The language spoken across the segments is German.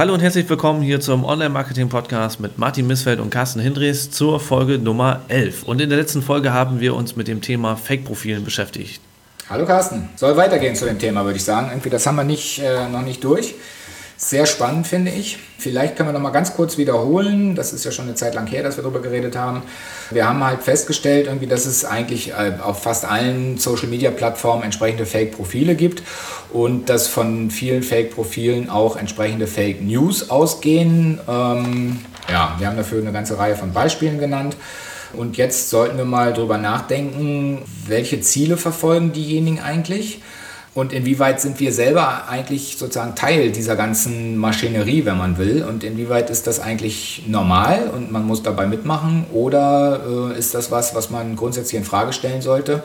Hallo und herzlich willkommen hier zum Online-Marketing-Podcast mit Martin Missfeld und Carsten Hindries zur Folge Nummer 11. Und in der letzten Folge haben wir uns mit dem Thema Fake-Profilen beschäftigt. Hallo Carsten, soll weitergehen zu dem Thema, würde ich sagen. Irgendwie, das haben wir nicht, äh, noch nicht durch. Sehr spannend, finde ich. Vielleicht können wir noch mal ganz kurz wiederholen. Das ist ja schon eine Zeit lang her, dass wir darüber geredet haben. Wir haben halt festgestellt, irgendwie, dass es eigentlich äh, auf fast allen Social-Media-Plattformen entsprechende Fake-Profile gibt und dass von vielen Fake-Profilen auch entsprechende Fake-News ausgehen. Ähm, ja, wir haben dafür eine ganze Reihe von Beispielen genannt. Und jetzt sollten wir mal drüber nachdenken, welche Ziele verfolgen diejenigen eigentlich und inwieweit sind wir selber eigentlich sozusagen Teil dieser ganzen Maschinerie, wenn man will? Und inwieweit ist das eigentlich normal und man muss dabei mitmachen? Oder äh, ist das was, was man grundsätzlich in Frage stellen sollte,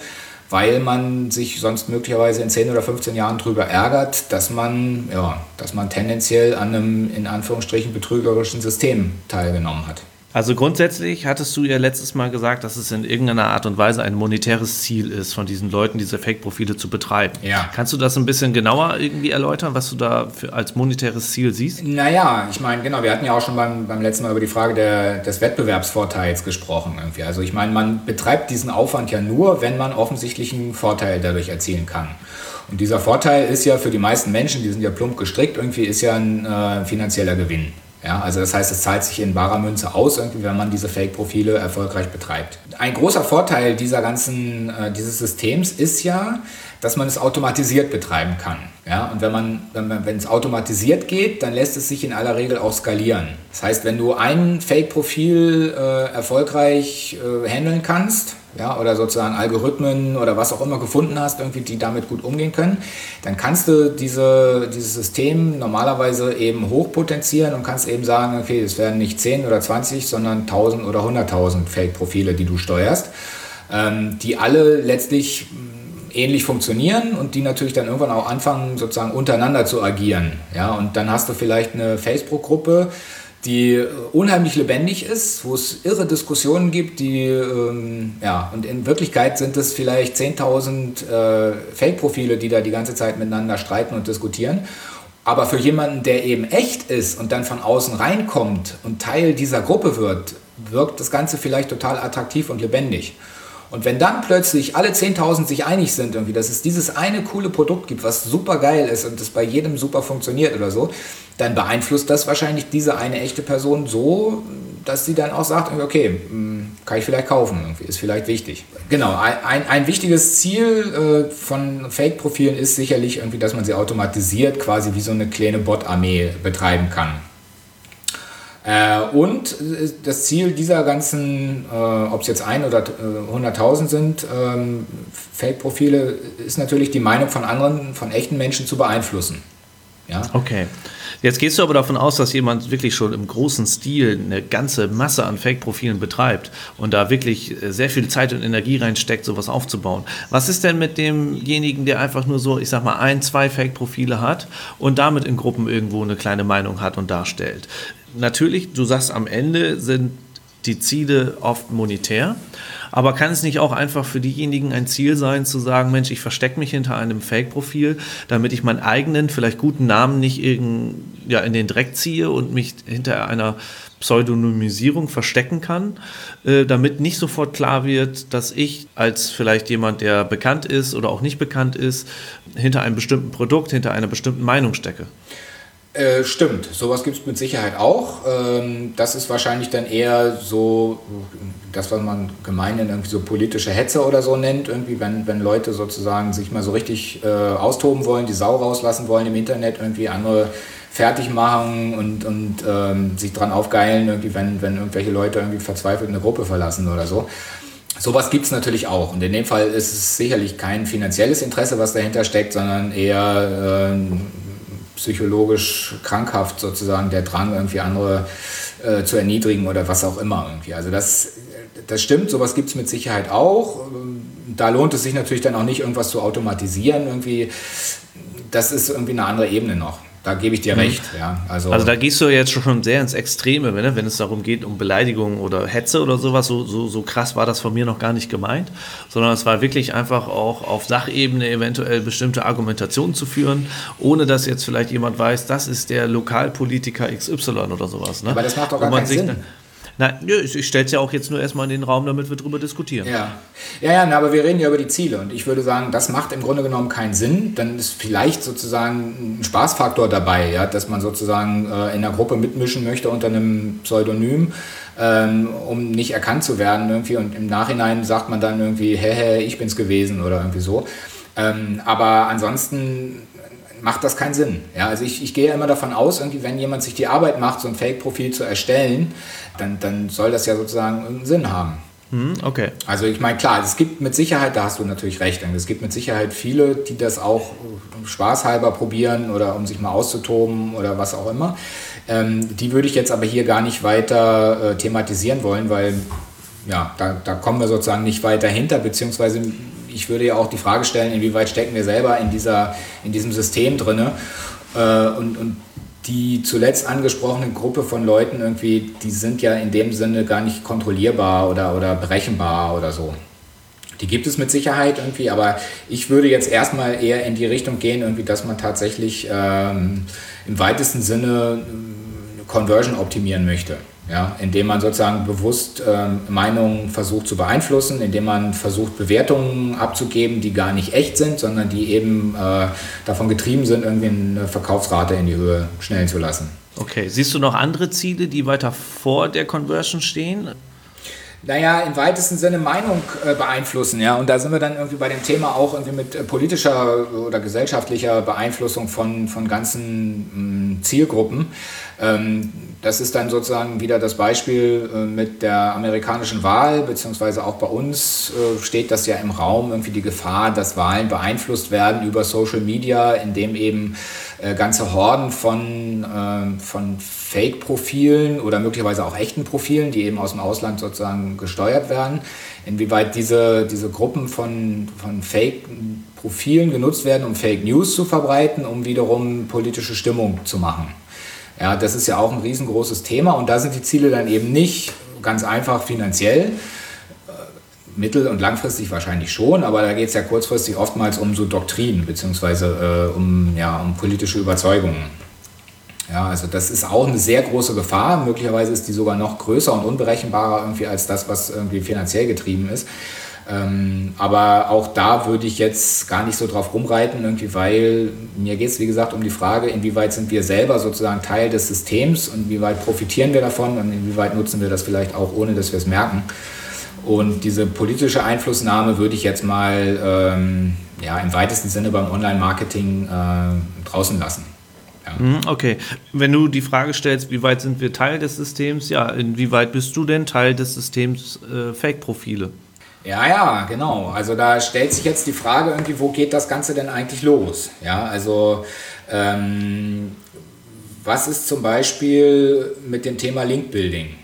weil man sich sonst möglicherweise in 10 oder 15 Jahren darüber ärgert, dass man, ja, dass man tendenziell an einem in Anführungsstrichen betrügerischen System teilgenommen hat? Also grundsätzlich hattest du ja letztes Mal gesagt, dass es in irgendeiner Art und Weise ein monetäres Ziel ist, von diesen Leuten diese Fake-Profile zu betreiben. Ja. Kannst du das ein bisschen genauer irgendwie erläutern, was du da für, als monetäres Ziel siehst? Naja, ich meine, genau, wir hatten ja auch schon beim, beim letzten Mal über die Frage der, des Wettbewerbsvorteils gesprochen. Irgendwie. Also ich meine, man betreibt diesen Aufwand ja nur, wenn man offensichtlichen Vorteil dadurch erzielen kann. Und dieser Vorteil ist ja für die meisten Menschen, die sind ja plump gestrickt, irgendwie ist ja ein äh, finanzieller Gewinn. Ja, also das heißt, es zahlt sich in barer Münze aus, wenn man diese Fake-Profile erfolgreich betreibt. Ein großer Vorteil dieser ganzen, äh, dieses Systems ist ja, dass man es automatisiert betreiben kann. Ja, und wenn man, wenn es automatisiert geht, dann lässt es sich in aller Regel auch skalieren. Das heißt, wenn du ein Fake-Profil äh, erfolgreich äh, handeln kannst, ja, oder sozusagen Algorithmen oder was auch immer gefunden hast, irgendwie, die damit gut umgehen können, dann kannst du diese, dieses System normalerweise eben hochpotenzieren und kannst eben sagen, okay, es werden nicht 10 oder 20, sondern 1000 oder 100.000 Fake-Profile, die du steuerst, ähm, die alle letztlich mm, ähnlich funktionieren und die natürlich dann irgendwann auch anfangen, sozusagen untereinander zu agieren. Ja, und dann hast du vielleicht eine Facebook-Gruppe, die unheimlich lebendig ist, wo es irre Diskussionen gibt, die, ähm, ja, und in Wirklichkeit sind es vielleicht 10.000 äh, Fake-Profile, die da die ganze Zeit miteinander streiten und diskutieren. Aber für jemanden, der eben echt ist und dann von außen reinkommt und Teil dieser Gruppe wird, wirkt das Ganze vielleicht total attraktiv und lebendig. Und wenn dann plötzlich alle 10.000 sich einig sind, irgendwie, dass es dieses eine coole Produkt gibt, was super geil ist und das bei jedem super funktioniert oder so, dann beeinflusst das wahrscheinlich diese eine echte Person so, dass sie dann auch sagt, okay, hm, kann ich vielleicht kaufen, irgendwie, ist vielleicht wichtig. Genau, ein, ein wichtiges Ziel äh, von Fake-Profilen ist sicherlich irgendwie, dass man sie automatisiert quasi wie so eine kleine Bot-Armee betreiben kann. Äh, und das Ziel dieser ganzen, äh, ob es jetzt ein oder äh, 100.000 sind, ähm, Fake-Profile, ist natürlich die Meinung von anderen, von echten Menschen zu beeinflussen. Ja? Okay. Jetzt gehst du aber davon aus, dass jemand wirklich schon im großen Stil eine ganze Masse an Fake-Profilen betreibt und da wirklich äh, sehr viel Zeit und Energie reinsteckt, sowas aufzubauen. Was ist denn mit demjenigen, der einfach nur so, ich sag mal, ein, zwei Fake-Profile hat und damit in Gruppen irgendwo eine kleine Meinung hat und darstellt? Natürlich, du sagst, am Ende sind die Ziele oft monetär. Aber kann es nicht auch einfach für diejenigen ein Ziel sein, zu sagen, Mensch, ich verstecke mich hinter einem Fake-Profil, damit ich meinen eigenen, vielleicht guten Namen nicht irgend, ja, in den Dreck ziehe und mich hinter einer Pseudonymisierung verstecken kann, äh, damit nicht sofort klar wird, dass ich als vielleicht jemand, der bekannt ist oder auch nicht bekannt ist, hinter einem bestimmten Produkt, hinter einer bestimmten Meinung stecke. Äh, stimmt, sowas gibt es mit Sicherheit auch. Ähm, das ist wahrscheinlich dann eher so, das, was man gemeinhin irgendwie so politische Hetze oder so nennt, irgendwie, wenn, wenn Leute sozusagen sich mal so richtig äh, austoben wollen, die Sau rauslassen wollen im Internet, irgendwie andere fertig machen und, und ähm, sich dran aufgeilen, irgendwie, wenn, wenn irgendwelche Leute irgendwie verzweifelt eine Gruppe verlassen oder so. Sowas gibt es natürlich auch. Und in dem Fall ist es sicherlich kein finanzielles Interesse, was dahinter steckt, sondern eher äh, psychologisch krankhaft sozusagen der Drang, irgendwie andere äh, zu erniedrigen oder was auch immer irgendwie. Also das, das stimmt, sowas gibt es mit Sicherheit auch. Da lohnt es sich natürlich dann auch nicht, irgendwas zu automatisieren. Irgendwie. Das ist irgendwie eine andere Ebene noch. Da gebe ich dir mhm. recht. Ja, also, also da gehst du jetzt schon sehr ins Extreme, ne? wenn es darum geht, um Beleidigung oder Hetze oder sowas. So, so, so krass war das von mir noch gar nicht gemeint, sondern es war wirklich einfach auch auf Sachebene eventuell bestimmte Argumentationen zu führen, ohne dass jetzt vielleicht jemand weiß, das ist der Lokalpolitiker XY oder sowas. Ne? Aber das macht doch gar keinen Sinn. Nein, ich stelle es ja auch jetzt nur erstmal in den Raum, damit wir darüber diskutieren. Ja, ja, ja na, aber wir reden ja über die Ziele und ich würde sagen, das macht im Grunde genommen keinen Sinn. Dann ist vielleicht sozusagen ein Spaßfaktor dabei, ja, dass man sozusagen äh, in der Gruppe mitmischen möchte unter einem Pseudonym. Ähm, um nicht erkannt zu werden irgendwie und im Nachhinein sagt man dann irgendwie, hä, hä, ich bin's gewesen oder irgendwie so. Ähm, aber ansonsten macht das keinen Sinn. Ja, also ich, ich gehe immer davon aus, irgendwie, wenn jemand sich die Arbeit macht, so ein Fake-Profil zu erstellen, dann, dann soll das ja sozusagen irgendeinen Sinn haben. Hm, okay. Also ich meine, klar, es gibt mit Sicherheit, da hast du natürlich recht, es gibt mit Sicherheit viele, die das auch spaßhalber probieren oder um sich mal auszutoben oder was auch immer. Ähm, die würde ich jetzt aber hier gar nicht weiter äh, thematisieren wollen, weil ja, da, da kommen wir sozusagen nicht weiter hinter, beziehungsweise ich würde ja auch die Frage stellen, inwieweit stecken wir selber in, dieser, in diesem System drin. Äh, und, und die zuletzt angesprochene Gruppe von Leuten irgendwie, die sind ja in dem Sinne gar nicht kontrollierbar oder, oder berechenbar oder so. Die gibt es mit Sicherheit irgendwie, aber ich würde jetzt erstmal eher in die Richtung gehen, irgendwie, dass man tatsächlich ähm, im weitesten Sinne äh, Conversion optimieren möchte. Ja, indem man sozusagen bewusst ähm, Meinungen versucht zu beeinflussen, indem man versucht, Bewertungen abzugeben, die gar nicht echt sind, sondern die eben äh, davon getrieben sind, irgendwie eine Verkaufsrate in die Höhe schnellen zu lassen. Okay, siehst du noch andere Ziele, die weiter vor der Conversion stehen? naja, im weitesten Sinne Meinung äh, beeinflussen, ja. Und da sind wir dann irgendwie bei dem Thema auch irgendwie mit äh, politischer oder gesellschaftlicher Beeinflussung von, von ganzen mh, Zielgruppen. Ähm, das ist dann sozusagen wieder das Beispiel äh, mit der amerikanischen Wahl, beziehungsweise auch bei uns äh, steht das ja im Raum, irgendwie die Gefahr, dass Wahlen beeinflusst werden über Social Media, indem eben äh, ganze Horden von, von Fake-Profilen oder möglicherweise auch echten Profilen, die eben aus dem Ausland sozusagen gesteuert werden, inwieweit diese, diese Gruppen von, von Fake-Profilen genutzt werden, um Fake News zu verbreiten, um wiederum politische Stimmung zu machen. Ja, das ist ja auch ein riesengroßes Thema und da sind die Ziele dann eben nicht ganz einfach finanziell, äh, mittel- und langfristig wahrscheinlich schon, aber da geht es ja kurzfristig oftmals um so Doktrinen beziehungsweise äh, um, ja, um politische Überzeugungen. Ja, also das ist auch eine sehr große Gefahr. Möglicherweise ist die sogar noch größer und unberechenbarer irgendwie als das, was irgendwie finanziell getrieben ist. Ähm, aber auch da würde ich jetzt gar nicht so drauf rumreiten, irgendwie, weil mir geht es, wie gesagt, um die Frage, inwieweit sind wir selber sozusagen Teil des Systems und inwieweit profitieren wir davon und inwieweit nutzen wir das vielleicht auch, ohne dass wir es merken. Und diese politische Einflussnahme würde ich jetzt mal ähm, ja, im weitesten Sinne beim Online-Marketing äh, draußen lassen. Mhm, okay, wenn du die Frage stellst, wie weit sind wir Teil des Systems, ja, inwieweit bist du denn Teil des Systems äh, Fake-Profile? Ja, ja, genau. Also da stellt sich jetzt die Frage irgendwie, wo geht das Ganze denn eigentlich los? Ja, also ähm, was ist zum Beispiel mit dem Thema Link-Building?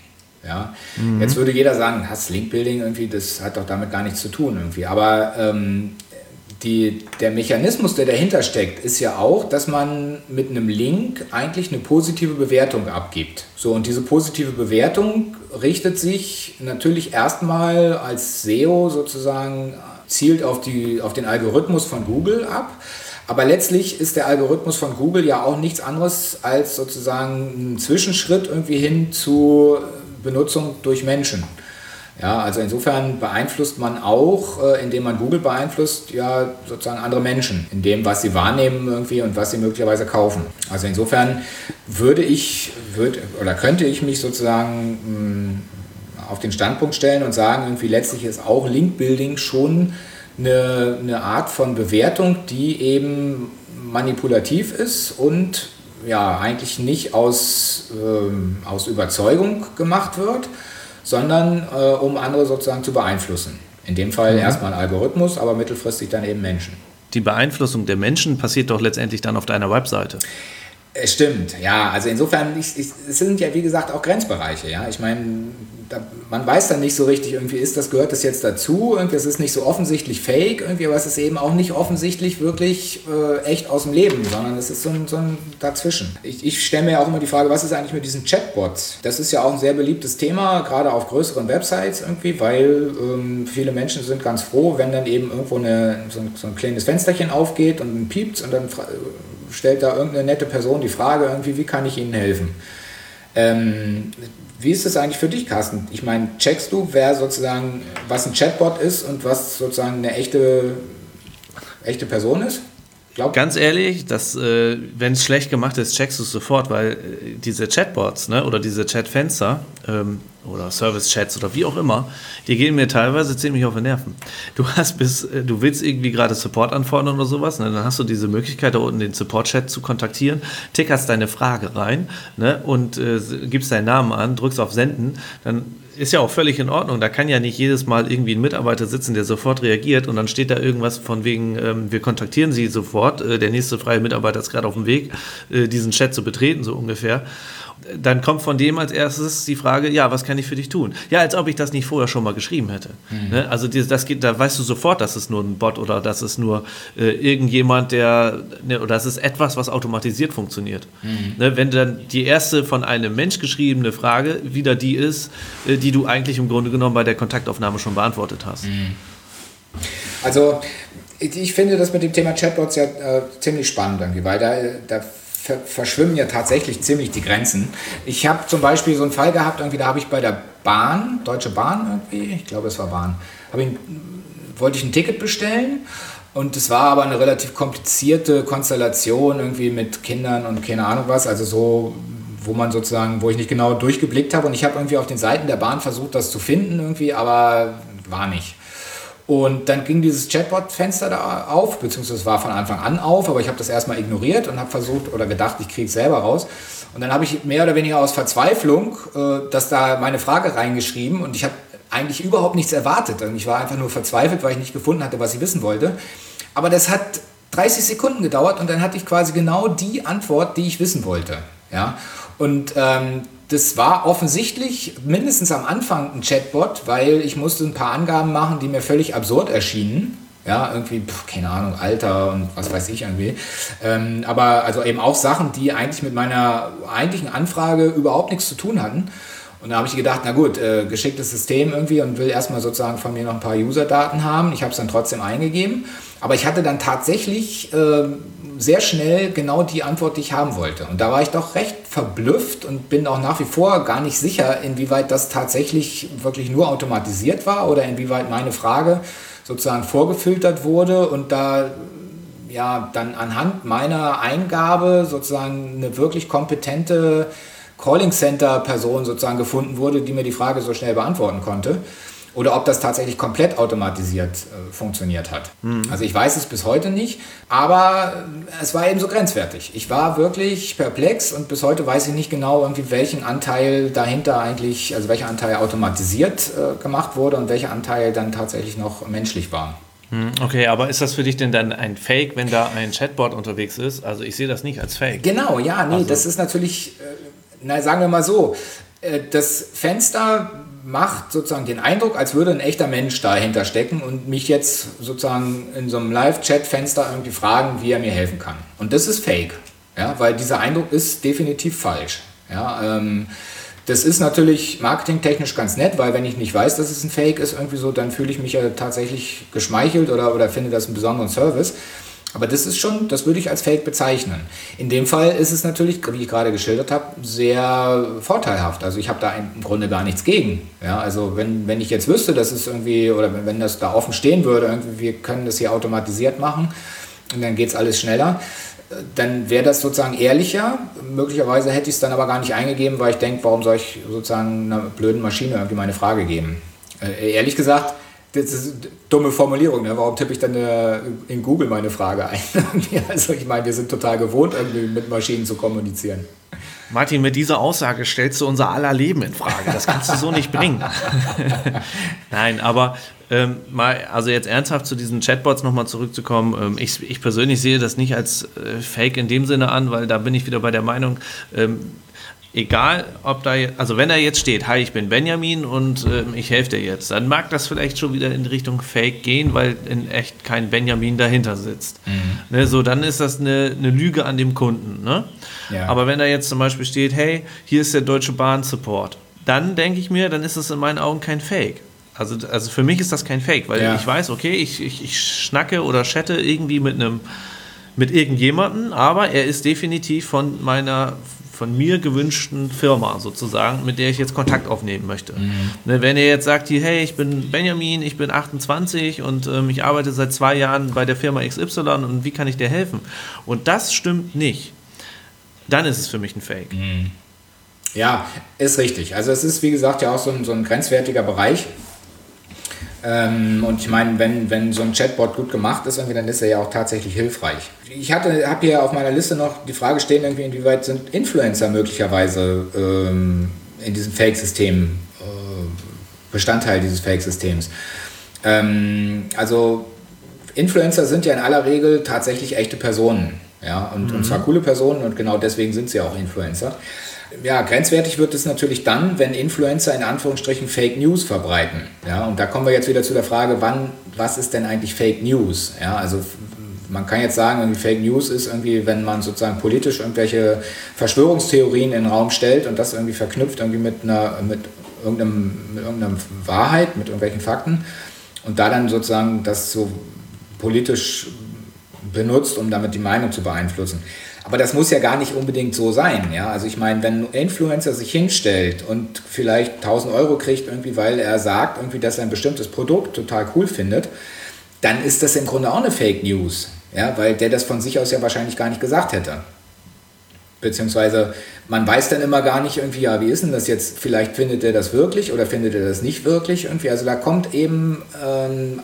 Ja, mhm. jetzt würde jeder sagen, das Link-Building irgendwie, das hat doch damit gar nichts zu tun irgendwie. Aber ähm, die, der Mechanismus, der dahinter steckt, ist ja auch, dass man mit einem Link eigentlich eine positive Bewertung abgibt. So, und diese positive Bewertung richtet sich natürlich erstmal als SEO sozusagen, zielt auf, die, auf den Algorithmus von Google ab. Aber letztlich ist der Algorithmus von Google ja auch nichts anderes als sozusagen ein Zwischenschritt irgendwie hin zu Benutzung durch Menschen. Ja, also insofern beeinflusst man auch, äh, indem man Google beeinflusst, ja sozusagen andere Menschen, in dem, was sie wahrnehmen irgendwie und was sie möglicherweise kaufen. Also insofern würde ich, würde, oder könnte ich mich sozusagen mh, mm, auf den Standpunkt stellen und sagen, irgendwie letztlich ist auch Link-Building schon eine, eine Art von Bewertung, die eben manipulativ ist und ja eigentlich nicht aus, ähm, aus Überzeugung gemacht wird, sondern äh, um andere sozusagen zu beeinflussen. In dem Fall mhm. erstmal ein Algorithmus, aber mittelfristig dann eben Menschen. Die Beeinflussung der Menschen passiert doch letztendlich dann auf deiner Webseite. Es stimmt, ja. Also insofern, ich, ich, es sind ja wie gesagt auch Grenzbereiche. Ja, ich meine, man weiß dann nicht so richtig, irgendwie ist das, gehört das jetzt dazu, irgendwie es ist nicht so offensichtlich fake, irgendwie, aber es ist eben auch nicht offensichtlich wirklich äh, echt aus dem Leben, sondern es ist so ein, so ein dazwischen. Ich, ich stelle mir ja auch immer die Frage, was ist eigentlich mit diesen Chatbots? Das ist ja auch ein sehr beliebtes Thema, gerade auf größeren Websites irgendwie, weil ähm, viele Menschen sind ganz froh, wenn dann eben irgendwo eine, so, ein, so ein kleines Fensterchen aufgeht und piept und dann stellt da irgendeine nette Person die Frage irgendwie, wie kann ich Ihnen helfen? Ähm, wie ist das eigentlich für dich, Carsten? Ich meine, checkst du, wer sozusagen, was ein Chatbot ist und was sozusagen eine echte, echte Person ist? Glaub. Ganz ehrlich, äh, wenn es schlecht gemacht ist, checkst du es sofort, weil äh, diese Chatbots ne, oder diese Chatfenster ähm, oder Service-Chats oder wie auch immer, die gehen mir teilweise ziemlich auf die Nerven. Du hast bis, äh, du willst irgendwie gerade Support anfordern oder sowas, ne, dann hast du diese Möglichkeit, da unten den Support-Chat zu kontaktieren, tickerst deine Frage rein ne, und äh, gibst deinen Namen an, drückst auf Senden, dann ist ja auch völlig in Ordnung. Da kann ja nicht jedes Mal irgendwie ein Mitarbeiter sitzen, der sofort reagiert und dann steht da irgendwas von wegen, ähm, wir kontaktieren Sie sofort, äh, der nächste freie Mitarbeiter ist gerade auf dem Weg, äh, diesen Chat zu betreten, so ungefähr dann kommt von dem als erstes die Frage, ja, was kann ich für dich tun? Ja, als ob ich das nicht vorher schon mal geschrieben hätte. Mhm. Ne? Also das geht, da weißt du sofort, dass es nur ein Bot oder dass es nur äh, irgendjemand, der, ne, oder das ist etwas, was automatisiert funktioniert. Mhm. Ne? Wenn dann die erste von einem Mensch geschriebene Frage wieder die ist, äh, die du eigentlich im Grunde genommen bei der Kontaktaufnahme schon beantwortet hast. Mhm. Also ich finde das mit dem Thema Chatbots ja äh, ziemlich spannend irgendwie, weil da, da verschwimmen ja tatsächlich ziemlich die Grenzen. Ich habe zum Beispiel so einen Fall gehabt, irgendwie, da habe ich bei der Bahn, Deutsche Bahn irgendwie, ich glaube es war Bahn, ich, wollte ich ein Ticket bestellen und es war aber eine relativ komplizierte Konstellation irgendwie mit Kindern und keine Ahnung was, also so wo man sozusagen, wo ich nicht genau durchgeblickt habe und ich habe irgendwie auf den Seiten der Bahn versucht, das zu finden irgendwie, aber war nicht. Und dann ging dieses Chatbot-Fenster da auf, beziehungsweise war von Anfang an auf, aber ich habe das erstmal ignoriert und habe versucht oder gedacht, ich kriege es selber raus. Und dann habe ich mehr oder weniger aus Verzweiflung äh, das da meine Frage reingeschrieben und ich habe eigentlich überhaupt nichts erwartet. Und ich war einfach nur verzweifelt, weil ich nicht gefunden hatte, was ich wissen wollte. Aber das hat 30 Sekunden gedauert und dann hatte ich quasi genau die Antwort, die ich wissen wollte. Ja? Und ähm, das war offensichtlich mindestens am Anfang ein Chatbot, weil ich musste ein paar Angaben machen, die mir völlig absurd erschienen. Ja, irgendwie, pf, keine Ahnung, Alter und was weiß ich irgendwie. Ähm, aber also eben auch Sachen, die eigentlich mit meiner eigentlichen Anfrage überhaupt nichts zu tun hatten. Und da habe ich gedacht, na gut, äh, geschicktes System irgendwie und will erstmal sozusagen von mir noch ein paar User-Daten haben. Ich habe es dann trotzdem eingegeben. Aber ich hatte dann tatsächlich äh, sehr schnell genau die Antwort, die ich haben wollte. Und da war ich doch recht verblüfft und bin auch nach wie vor gar nicht sicher, inwieweit das tatsächlich wirklich nur automatisiert war oder inwieweit meine Frage sozusagen vorgefiltert wurde und da ja dann anhand meiner Eingabe sozusagen eine wirklich kompetente Calling Center Person sozusagen gefunden wurde, die mir die Frage so schnell beantworten konnte oder ob das tatsächlich komplett automatisiert äh, funktioniert hat. Mhm. Also ich weiß es bis heute nicht, aber es war eben so grenzwertig. Ich war wirklich perplex und bis heute weiß ich nicht genau, irgendwie welchen Anteil dahinter eigentlich, also welcher Anteil automatisiert äh, gemacht wurde und welcher Anteil dann tatsächlich noch menschlich war. Hm, okay, aber ist das für dich denn dann ein Fake, wenn da ein Chatbot unterwegs ist? Also ich sehe das nicht als Fake. Genau, ja, nee, also. das ist natürlich, äh, na, sagen wir mal so, äh, das Fenster macht sozusagen den Eindruck, als würde ein echter Mensch dahinter stecken und mich jetzt sozusagen in so einem Live-Chat-Fenster irgendwie fragen, wie er mir helfen kann. Und das ist fake, ja, weil dieser Eindruck ist definitiv falsch. Ja, ähm, das ist natürlich marketingtechnisch ganz nett, weil wenn ich nicht weiß, dass es ein Fake ist, irgendwie so, dann fühle ich mich ja tatsächlich geschmeichelt oder, oder finde das einen besonderen Service. Aber das ist schon, das würde ich als Fake bezeichnen. In dem Fall ist es natürlich, wie ich gerade geschildert habe, sehr vorteilhaft. Also ich habe da im Grunde gar nichts gegen. Ja, also wenn, wenn ich jetzt wüsste, dass es irgendwie, oder wenn das da offen stehen würde, irgendwie, wir können das hier automatisiert machen und dann geht es alles schneller, dann wäre das sozusagen ehrlicher. Möglicherweise hätte ich es dann aber gar nicht eingegeben, weil ich denke, warum soll ich sozusagen einer blöden Maschine irgendwie meine Frage geben? Äh, ehrlich gesagt, das ist eine dumme Formulierung. Ne? Warum tippe ich dann äh, in Google meine Frage ein? also ich meine, wir sind total gewohnt, irgendwie mit Maschinen zu kommunizieren. Martin, mit dieser Aussage stellst du unser aller Leben in Frage. Das kannst du so nicht bringen. Nein, aber ähm, mal, also jetzt ernsthaft zu diesen Chatbots nochmal zurückzukommen. Ähm, ich, ich, persönlich sehe das nicht als äh, Fake in dem Sinne an, weil da bin ich wieder bei der Meinung, ähm, egal ob da, also wenn da jetzt steht, hi, ich bin Benjamin und äh, ich helfe dir jetzt, dann mag das vielleicht schon wieder in Richtung Fake gehen, weil in echt kein Benjamin dahinter sitzt. Mhm. Ne, so, dann ist das eine, eine Lüge an dem Kunden. Ne? Ja. Aber wenn da jetzt zum Beispiel steht, hey, hier ist der Deutsche Bahn Support, dann denke ich mir, dann ist es in meinen Augen kein Fake. Also, also für mich ist das kein Fake, weil ja. ich weiß, okay, ich, ich, ich schnacke oder chatte irgendwie mit einem mit irgendjemanden, aber er ist definitiv von meiner von mir gewünschten Firma sozusagen, mit der ich jetzt Kontakt aufnehmen möchte. Mhm. Ne, wenn ihr jetzt sagt, hier, hey, ich bin Benjamin, ich bin 28 und ähm, ich arbeite seit zwei Jahren bei der Firma XY und wie kann ich dir helfen? Und das stimmt nicht, dann ist es für mich ein Fake. Mhm. Ja, ist richtig. Also es ist, wie gesagt, ja auch so ein, so ein grenzwertiger Bereich. Ähm, und ich meine, wenn, wenn so ein Chatbot gut gemacht ist, dann ist er ja auch tatsächlich hilfreich. Ich habe hier auf meiner Liste noch die Frage stehen, irgendwie, inwieweit sind Influencer möglicherweise ähm, in diesem Fake-System äh, Bestandteil dieses Fake-Systems. Ähm, also Influencer sind ja in aller Regel tatsächlich echte Personen. Ja, und, mhm. und zwar coole Personen und genau deswegen sind sie auch Influencer. Ja, grenzwertig wird es natürlich dann, wenn Influencer in Anführungsstrichen Fake News verbreiten. Ja, und da kommen wir jetzt wieder zu der Frage, wann, was ist denn eigentlich Fake News? Ja, also man kann jetzt sagen, irgendwie Fake News ist irgendwie, wenn man sozusagen politisch irgendwelche Verschwörungstheorien in den Raum stellt und das irgendwie verknüpft irgendwie mit einer, mit irgendeinem, mit irgendeiner Wahrheit, mit irgendwelchen Fakten und da dann sozusagen das so politisch benutzt, um damit die Meinung zu beeinflussen. Aber das muss ja gar nicht unbedingt so sein. Ja? Also ich meine, wenn ein Influencer sich hinstellt und vielleicht 1000 Euro kriegt, irgendwie, weil er sagt, irgendwie, dass er ein bestimmtes Produkt total cool findet, dann ist das im Grunde auch eine Fake News. Ja? Weil der das von sich aus ja wahrscheinlich gar nicht gesagt hätte. Beziehungsweise man weiß dann immer gar nicht irgendwie, ja, wie ist denn das jetzt? Vielleicht findet er das wirklich oder findet er das nicht wirklich irgendwie. Also da kommt eben ähm,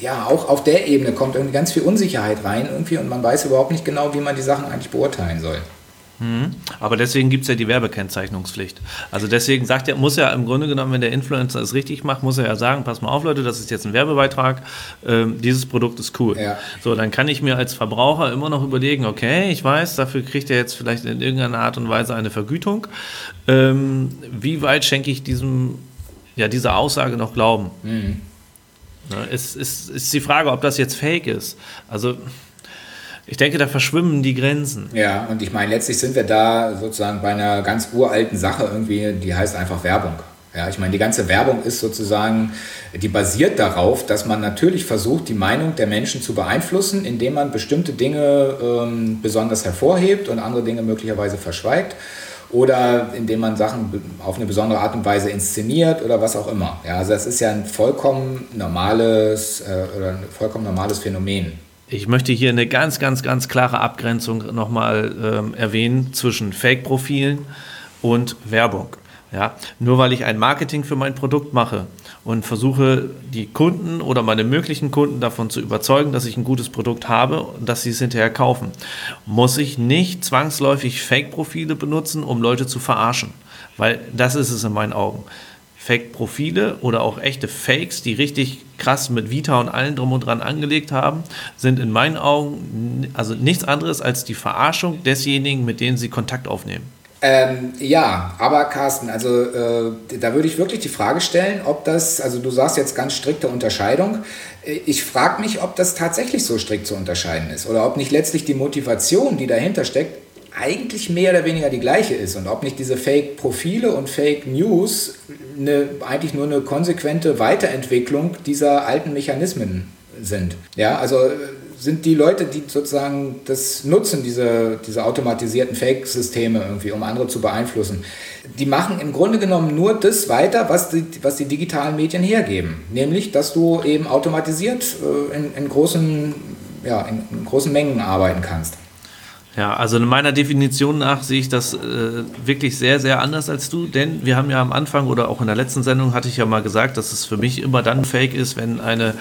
ja, auch auf der Ebene kommt irgendwie ganz viel Unsicherheit rein irgendwie und man weiß überhaupt nicht genau, wie man die Sachen eigentlich beurteilen soll. Mhm. Aber deswegen gibt es ja die Werbekennzeichnungspflicht. Also deswegen sagt er, muss ja im Grunde genommen, wenn der Influencer es richtig macht, muss er ja sagen, pass mal auf Leute, das ist jetzt ein Werbebeitrag, ähm, dieses Produkt ist cool. Ja. So, dann kann ich mir als Verbraucher immer noch überlegen, okay, ich weiß, dafür kriegt er jetzt vielleicht in irgendeiner Art und Weise eine Vergütung. Ähm, wie weit schenke ich diesem, ja, dieser Aussage noch Glauben? Mhm. Ne, es ist, ist die Frage, ob das jetzt fake ist. Also ich denke, da verschwimmen die Grenzen. Ja, und ich meine, letztlich sind wir da sozusagen bei einer ganz uralten Sache irgendwie, die heißt einfach Werbung. Ja, ich meine, die ganze Werbung ist sozusagen, die basiert darauf, dass man natürlich versucht, die Meinung der Menschen zu beeinflussen, indem man bestimmte Dinge ähm, besonders hervorhebt und andere Dinge möglicherweise verschweigt oder indem man Sachen auf eine besondere Art und Weise inszeniert oder was auch immer. Ja, also das ist ja ein vollkommen normales äh, oder ein vollkommen normales Phänomen. Ich möchte hier eine ganz, ganz, ganz klare Abgrenzung nochmal ähm, erwähnen zwischen Fake-Profilen und Werbung. Ja, nur weil ich ein Marketing für mein Produkt mache und versuche, die Kunden oder meine möglichen Kunden davon zu überzeugen, dass ich ein gutes Produkt habe und dass sie es hinterher kaufen, muss ich nicht zwangsläufig Fake-Profile benutzen, um Leute zu verarschen. Weil das ist es in meinen Augen. Fake-Profile oder auch echte Fakes, die richtig krass mit Vita und allen drum und dran angelegt haben, sind in meinen Augen also nichts anderes als die Verarschung desjenigen, mit denen sie Kontakt aufnehmen. Ähm, ja, aber Carsten, also äh, da würde ich wirklich die Frage stellen, ob das, also du sagst jetzt ganz strikte Unterscheidung. Äh, ich frage mich, ob das tatsächlich so strikt zu unterscheiden ist oder ob nicht letztlich die Motivation, die dahinter steckt, eigentlich mehr oder weniger die gleiche ist und ob nicht diese Fake-Profile und Fake News eine, eigentlich nur eine konsequente Weiterentwicklung dieser alten Mechanismen sind. Ja, also sind die Leute, die sozusagen das nutzen, diese, diese automatisierten Fake-Systeme irgendwie, um andere zu beeinflussen. Die machen im Grunde genommen nur das weiter, was die, was die digitalen Medien hergeben. Nämlich, dass du eben automatisiert äh, in, in, großen, ja, in, in großen Mengen arbeiten kannst. Ja, also in meiner Definition nach sehe ich das äh, wirklich sehr, sehr anders als du, denn wir haben ja am Anfang oder auch in der letzten Sendung hatte ich ja mal gesagt, dass es für mich immer dann fake ist, wenn eine,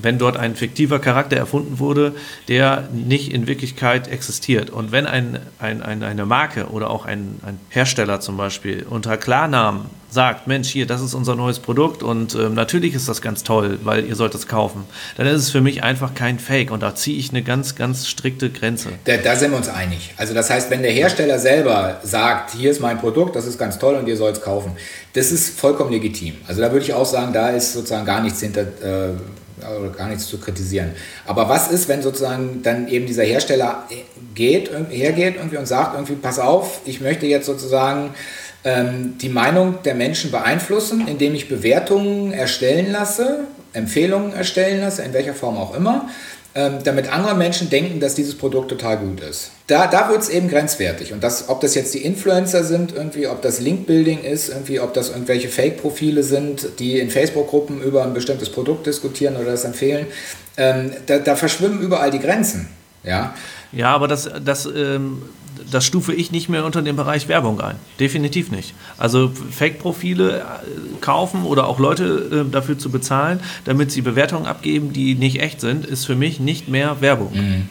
wenn dort ein fiktiver Charakter erfunden wurde, der nicht in Wirklichkeit existiert. Und wenn ein, ein, ein eine Marke oder auch ein, ein Hersteller zum Beispiel unter Klarnamen sagt, Mensch, hier, das ist unser neues Produkt und ähm, natürlich ist das ganz toll, weil ihr sollt es kaufen, dann ist es für mich einfach kein Fake und da ziehe ich eine ganz, ganz strikte Grenze. Da, da, sind wir uns einig. Also das heißt, wenn der Hersteller selber sagt, hier ist mein Produkt, das ist ganz toll und ihr sollt es kaufen, das ist vollkommen legitim. Also da würde ich auch sagen, da ist sozusagen gar nichts hinter... Äh, gar nichts zu kritisieren. Aber was ist, wenn sozusagen dann eben dieser Hersteller geht, hergeht irgendwie und sagt irgendwie, pass auf, ich möchte jetzt sozusagen ähm, die Meinung der Menschen beeinflussen, indem ich Bewertungen erstellen lasse, Empfehlungen erstellen lasse, in welcher Form auch immer, ähm, damit andere Menschen denken, dass dieses Produkt total gut ist. Da, da wird es eben grenzwertig. Und das, ob das jetzt die Influencer sind, irgendwie, ob das Link-Building ist, irgendwie, ob das irgendwelche Fake-Profile sind, die in Facebook-Gruppen über ein bestimmtes Produkt diskutieren oder das empfehlen, ähm, da, da verschwimmen überall die Grenzen. Ja, ja aber das, das ähm das stufe ich nicht mehr unter den Bereich Werbung ein. Definitiv nicht. Also Fake-Profile äh, kaufen oder auch Leute äh, dafür zu bezahlen, damit sie Bewertungen abgeben, die nicht echt sind, ist für mich nicht mehr Werbung. Mhm.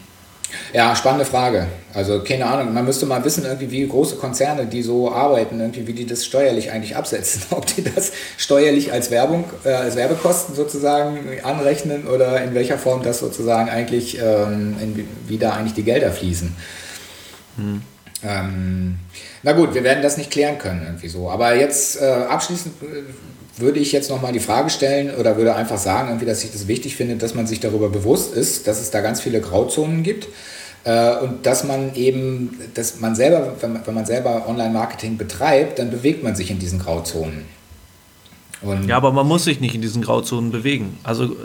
Ja, spannende Frage. Also keine Ahnung, man müsste mal wissen, irgendwie, wie große Konzerne, die so arbeiten, irgendwie, wie die das steuerlich eigentlich absetzen. Ob die das steuerlich als Werbung, äh, als Werbekosten sozusagen anrechnen oder in welcher Form das sozusagen eigentlich, ähm, in, wie da eigentlich die Gelder fließen. Hm. Ähm, na gut, wir werden das nicht klären können irgendwie so. Aber jetzt äh, abschließend äh, würde ich jetzt nochmal die Frage stellen oder würde einfach sagen, irgendwie, dass ich das wichtig finde, dass man sich darüber bewusst ist, dass es da ganz viele Grauzonen gibt. Äh, und dass man eben, dass man selber, wenn man, wenn man selber Online-Marketing betreibt, dann bewegt man sich in diesen Grauzonen. Und ja, aber man muss sich nicht in diesen Grauzonen bewegen. Also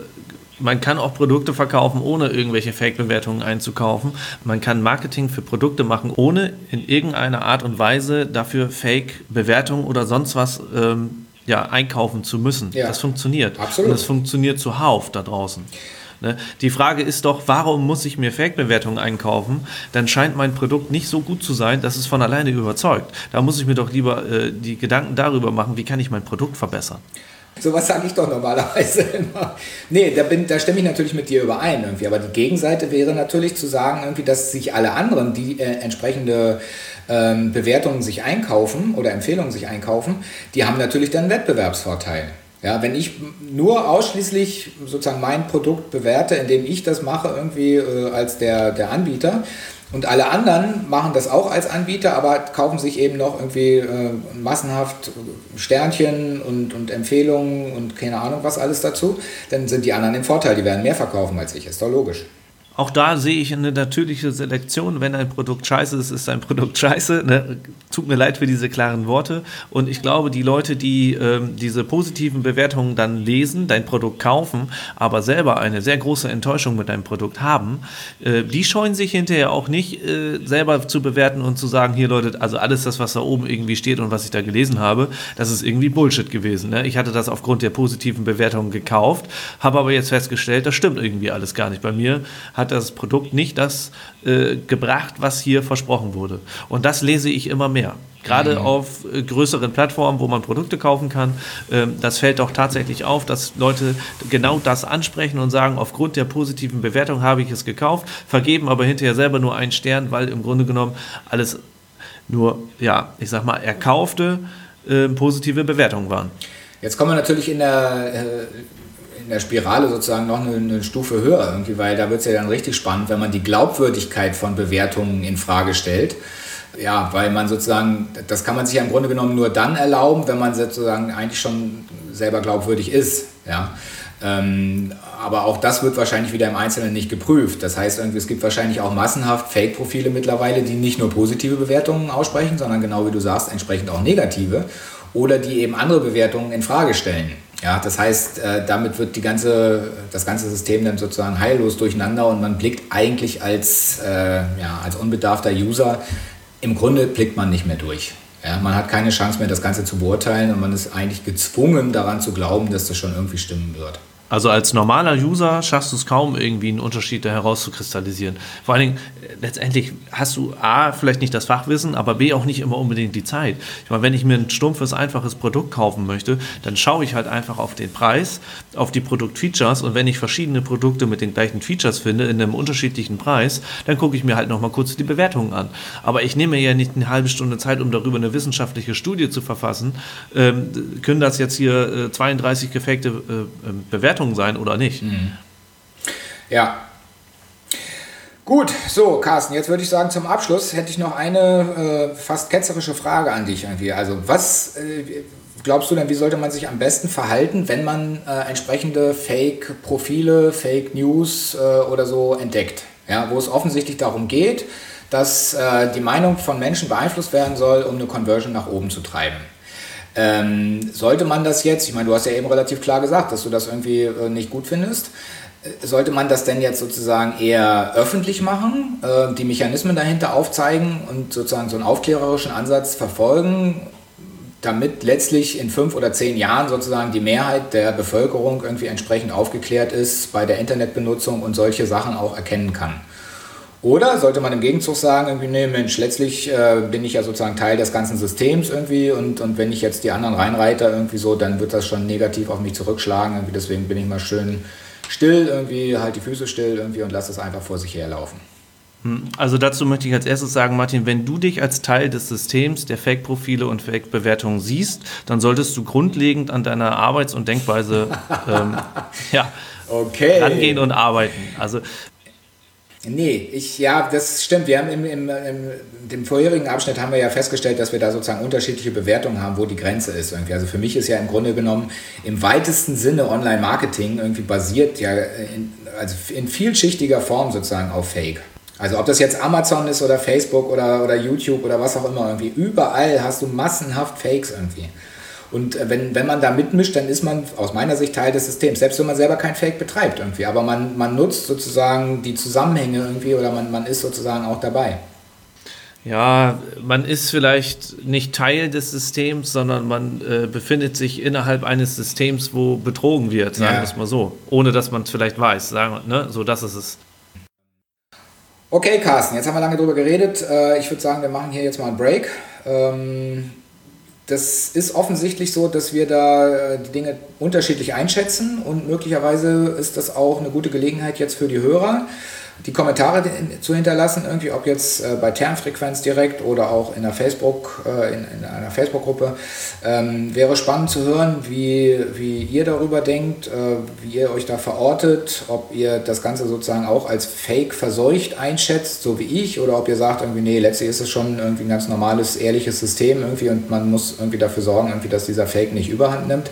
man kann auch Produkte verkaufen, ohne irgendwelche Fake-Bewertungen einzukaufen. Man kann Marketing für Produkte machen, ohne in irgendeiner Art und Weise dafür Fake-Bewertungen oder sonst was ähm, ja, einkaufen zu müssen. Ja. Das funktioniert. Absolut. Und das funktioniert zuhauf da draußen. Ne? Die Frage ist doch, warum muss ich mir Fake-Bewertungen einkaufen? Dann scheint mein Produkt nicht so gut zu sein, dass es von alleine überzeugt. Da muss ich mir doch lieber äh, die Gedanken darüber machen, wie kann ich mein Produkt verbessern. Sowas sage ich doch normalerweise immer. Nee, da, bin, da stimme ich natürlich mit dir überein irgendwie. Aber die Gegenseite wäre natürlich zu sagen, irgendwie, dass sich alle anderen, die äh, entsprechende ähm, Bewertungen sich einkaufen oder Empfehlungen sich einkaufen, die haben natürlich dann einen Wettbewerbsvorteil. Ja, wenn ich nur ausschließlich sozusagen mein Produkt bewerte, indem ich das mache, irgendwie äh, als der, der Anbieter, und alle anderen machen das auch als Anbieter, aber kaufen sich eben noch irgendwie äh, massenhaft Sternchen und, und Empfehlungen und keine Ahnung was alles dazu. Dann sind die anderen im Vorteil, die werden mehr verkaufen als ich. Ist doch logisch. Auch da sehe ich eine natürliche Selektion. Wenn ein Produkt scheiße ist, ist ein Produkt scheiße. Ne? Tut mir leid für diese klaren Worte. Und ich glaube, die Leute, die ähm, diese positiven Bewertungen dann lesen, dein Produkt kaufen, aber selber eine sehr große Enttäuschung mit deinem Produkt haben, äh, die scheuen sich hinterher auch nicht, äh, selber zu bewerten und zu sagen, hier Leute, also alles das, was da oben irgendwie steht und was ich da gelesen habe, das ist irgendwie Bullshit gewesen. Ne? Ich hatte das aufgrund der positiven Bewertungen gekauft, habe aber jetzt festgestellt, das stimmt irgendwie alles gar nicht. Bei mir hat hat das Produkt nicht das äh, gebracht, was hier versprochen wurde. Und das lese ich immer mehr. Gerade mhm. auf äh, größeren Plattformen, wo man Produkte kaufen kann, ähm, das fällt doch tatsächlich auf, dass Leute genau das ansprechen und sagen, aufgrund der positiven Bewertung habe ich es gekauft, vergeben aber hinterher selber nur einen Stern, weil im Grunde genommen alles nur, ja, ich sag mal, erkaufte äh, positive Bewertungen waren. Jetzt kommen wir natürlich in der äh, in der Spirale sozusagen noch eine, eine Stufe höher, irgendwie, weil da wird es ja dann richtig spannend, wenn man die Glaubwürdigkeit von Bewertungen in Frage stellt. Ja, weil man sozusagen, das kann man sich ja im Grunde genommen nur dann erlauben, wenn man sozusagen eigentlich schon selber glaubwürdig ist. Ja. Ähm, aber auch das wird wahrscheinlich wieder im Einzelnen nicht geprüft. Das heißt, es gibt wahrscheinlich auch massenhaft Fake-Profile mittlerweile, die nicht nur positive Bewertungen aussprechen, sondern genau wie du sagst, entsprechend auch negative oder die eben andere Bewertungen in Frage stellen. Ja, das heißt, äh, damit wird die ganze, das ganze System dann sozusagen heillos durcheinander und man blickt eigentlich als, äh, ja, als unbedarfter User, im Grunde blickt man nicht mehr durch. Ja, man hat keine Chance mehr, das Ganze zu beurteilen und man ist eigentlich gezwungen, daran zu glauben, dass das schon irgendwie stimmen wird. Also als normaler User schaffst du es kaum irgendwie einen Unterschied da herauszukristallisieren. Vor allen Dingen, äh, letztendlich hast du A, vielleicht nicht das Fachwissen, aber B, auch nicht immer unbedingt die Zeit. Ich meine, wenn ich mir ein stumpfes, einfaches Produkt kaufen möchte, dann schaue ich halt einfach auf den Preis, auf die Produktfeatures und wenn ich verschiedene Produkte mit den gleichen Features finde, in einem unterschiedlichen Preis, dann gucke ich mir halt nochmal kurz die Bewertungen an. Aber ich nehme ja nicht eine halbe Stunde Zeit, um darüber eine wissenschaftliche Studie zu verfassen. Ähm, können das jetzt hier äh, 32 gefakte äh, Bewertungen Bewertung sein oder nicht. Mhm. Ja. Gut, so Carsten, jetzt würde ich sagen, zum Abschluss hätte ich noch eine äh, fast ketzerische Frage an dich irgendwie. Also was äh, glaubst du denn, wie sollte man sich am besten verhalten, wenn man äh, entsprechende Fake-Profile, Fake News äh, oder so entdeckt? Ja, wo es offensichtlich darum geht, dass äh, die Meinung von Menschen beeinflusst werden soll, um eine Conversion nach oben zu treiben. Ähm, sollte man das jetzt, ich meine, du hast ja eben relativ klar gesagt, dass du das irgendwie äh, nicht gut findest, äh, sollte man das denn jetzt sozusagen eher öffentlich machen, äh, die Mechanismen dahinter aufzeigen und sozusagen so einen aufklärerischen Ansatz verfolgen, damit letztlich in fünf oder zehn Jahren sozusagen die Mehrheit der Bevölkerung irgendwie entsprechend aufgeklärt ist bei der Internetbenutzung und solche Sachen auch erkennen kann? Oder sollte man im Gegenzug sagen, irgendwie, nee, Mensch, letztlich äh, bin ich ja sozusagen Teil des ganzen Systems irgendwie und, und wenn ich jetzt die anderen reinreite irgendwie so, dann wird das schon negativ auf mich zurückschlagen. Irgendwie, deswegen bin ich mal schön still, irgendwie, halt die Füße still irgendwie und lass es einfach vor sich herlaufen. Hm, also dazu möchte ich als erstes sagen, Martin, wenn du dich als Teil des Systems der Fake-Profile und Fake-Bewertungen siehst, dann solltest du grundlegend an deiner Arbeits- und Denkweise ähm, ja, okay. rangehen und arbeiten. Also Nee, ich, ja, das stimmt. Wir haben im, im, im dem vorherigen Abschnitt haben wir ja festgestellt, dass wir da sozusagen unterschiedliche Bewertungen haben, wo die Grenze ist. Irgendwie. Also für mich ist ja im Grunde genommen im weitesten Sinne Online-Marketing irgendwie basiert ja in, also in vielschichtiger Form sozusagen auf Fake. Also ob das jetzt Amazon ist oder Facebook oder, oder YouTube oder was auch immer irgendwie, überall hast du massenhaft Fakes irgendwie. Und äh, wenn, wenn man da mitmischt, dann ist man aus meiner Sicht Teil des Systems, selbst wenn man selber kein Fake betreibt irgendwie. Aber man, man nutzt sozusagen die Zusammenhänge irgendwie oder man, man ist sozusagen auch dabei. Ja, man ist vielleicht nicht Teil des Systems, sondern man äh, befindet sich innerhalb eines Systems, wo betrogen wird, sagen wir es mal so. Ohne dass man es vielleicht weiß, sagen, ne? so das ist es. Okay, Carsten, jetzt haben wir lange drüber geredet. Äh, ich würde sagen, wir machen hier jetzt mal einen Break. Ähm, das ist offensichtlich so, dass wir da äh, die Dinge unterschiedlich einschätzen und möglicherweise ist das auch eine gute Gelegenheit jetzt für die Hörer, die Kommentare zu hinterlassen, irgendwie, ob jetzt äh, bei Termfrequenz direkt oder auch in, der Facebook, äh, in, in, einer Facebook-Gruppe. Ähm, wäre spannend zu hören, wie, wie ihr darüber denkt, äh, wie ihr euch da verortet, ob ihr das Ganze sozusagen auch als Fake verseucht einschätzt, so wie ich, oder ob ihr sagt, irgendwie, nee, letztlich ist es schon irgendwie ein ganz normales, ehrliches System irgendwie und man muss irgendwie dafür sorgen, irgendwie, dass dieser Fake nicht überhand nimmt.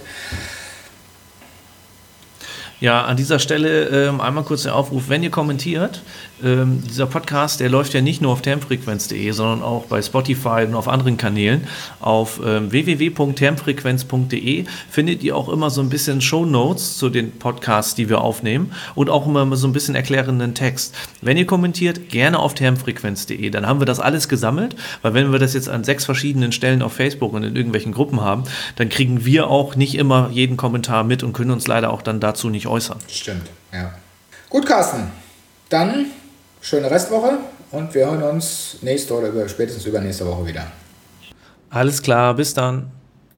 Ja, an dieser Stelle ähm, einmal kurz der Aufruf, wenn ihr kommentiert, ähm, dieser Podcast, der läuft ja nicht nur auf termfrequenz.de, sondern auch bei Spotify und auf anderen Kanälen. Auf ähm, www.termfrequenz.de findet ihr auch immer so ein bisschen Show Notes zu den Podcasts, die wir aufnehmen und auch immer so ein bisschen erklärenden Text. Wenn ihr kommentiert, gerne auf termfrequenz.de, dann haben wir das alles gesammelt, weil wenn wir das jetzt an sechs verschiedenen Stellen auf Facebook und in irgendwelchen Gruppen haben, dann kriegen wir auch nicht immer jeden Kommentar mit und können uns leider auch dann dazu nicht äußern. Stimmt, ja. Gut, Carsten. Dann schöne Restwoche und wir hören uns nächste oder spätestens übernächste Woche wieder. Alles klar, bis dann.